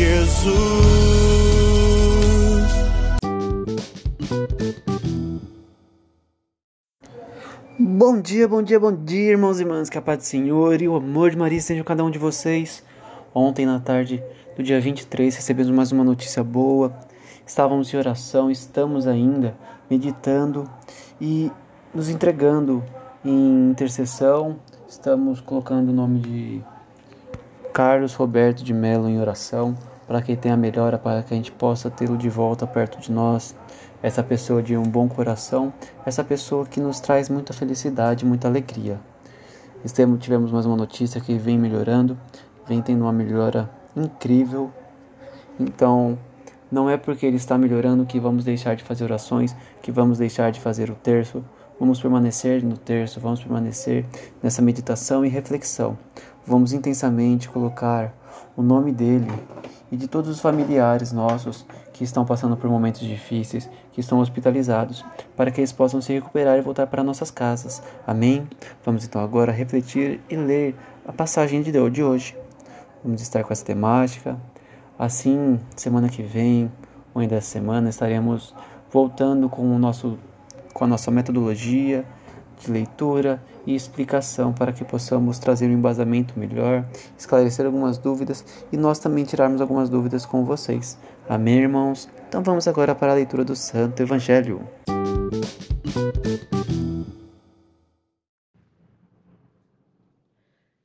Jesus. Bom dia, bom dia, bom dia, irmãos e irmãs. Que a paz do Senhor e o amor de Maria estejam cada um de vocês. Ontem, na tarde do dia 23, recebemos mais uma notícia boa. Estávamos em oração, estamos ainda meditando e nos entregando em intercessão. Estamos colocando o nome de Carlos Roberto de Mello em oração para que tenha melhora, para que a gente possa tê-lo de volta perto de nós. Essa pessoa de um bom coração, essa pessoa que nos traz muita felicidade, muita alegria. Estamos, tivemos mais uma notícia que vem melhorando, vem tendo uma melhora incrível. Então, não é porque ele está melhorando que vamos deixar de fazer orações, que vamos deixar de fazer o terço. Vamos permanecer no terço, vamos permanecer nessa meditação e reflexão. Vamos intensamente colocar o nome dele e de todos os familiares nossos que estão passando por momentos difíceis, que estão hospitalizados, para que eles possam se recuperar e voltar para nossas casas. Amém? Vamos então agora refletir e ler a passagem de Deus de hoje. Vamos estar com essa temática. Assim, semana que vem, ou ainda essa semana, estaremos voltando com o nosso com a nossa metodologia de leitura e explicação para que possamos trazer um embasamento melhor, esclarecer algumas dúvidas e nós também tirarmos algumas dúvidas com vocês. Amém, irmãos? Então vamos agora para a leitura do Santo Evangelho.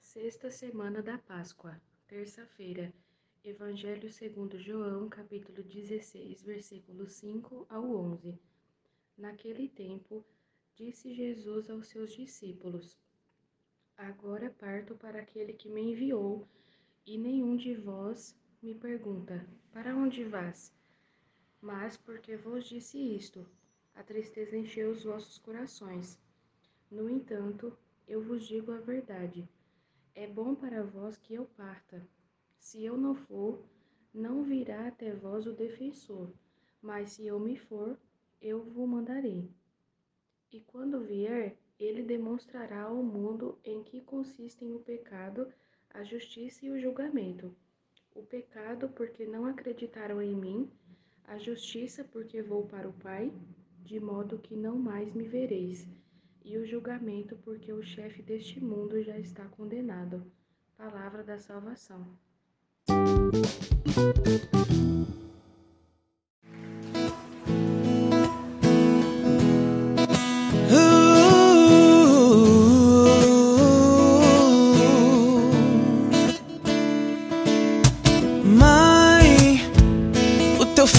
Sexta semana da Páscoa, terça-feira. Evangelho segundo João, capítulo 16, versículos 5 ao 11. Naquele tempo, disse Jesus aos seus discípulos: Agora parto para aquele que me enviou, e nenhum de vós me pergunta: Para onde vás? Mas porque vos disse isto, a tristeza encheu os vossos corações. No entanto, eu vos digo a verdade. É bom para vós que eu parta. Se eu não for, não virá até vós o defensor, mas se eu me for, eu vos mandarei. E quando vier, ele demonstrará ao mundo em que consistem o pecado, a justiça e o julgamento. O pecado, porque não acreditaram em mim, a justiça, porque vou para o Pai, de modo que não mais me vereis, e o julgamento, porque o chefe deste mundo já está condenado. Palavra da salvação.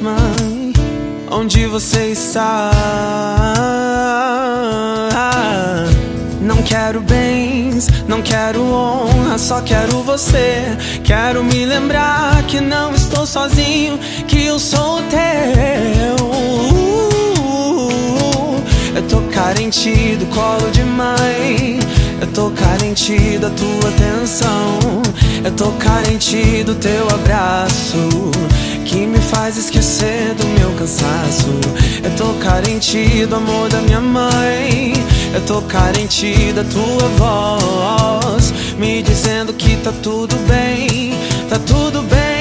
mãe. Onde você está? Não quero bens, não quero honra, só quero você. Quero me lembrar que não estou sozinho, que eu sou teu. Eu tô carente do colo de mãe. Eu tô carente da tua atenção. Eu tô carente do teu abraço que me faz esquecer do meu cansaço. Eu tô carente do amor da minha mãe. Eu tô carente da tua voz, me dizendo que tá tudo bem, tá tudo bem.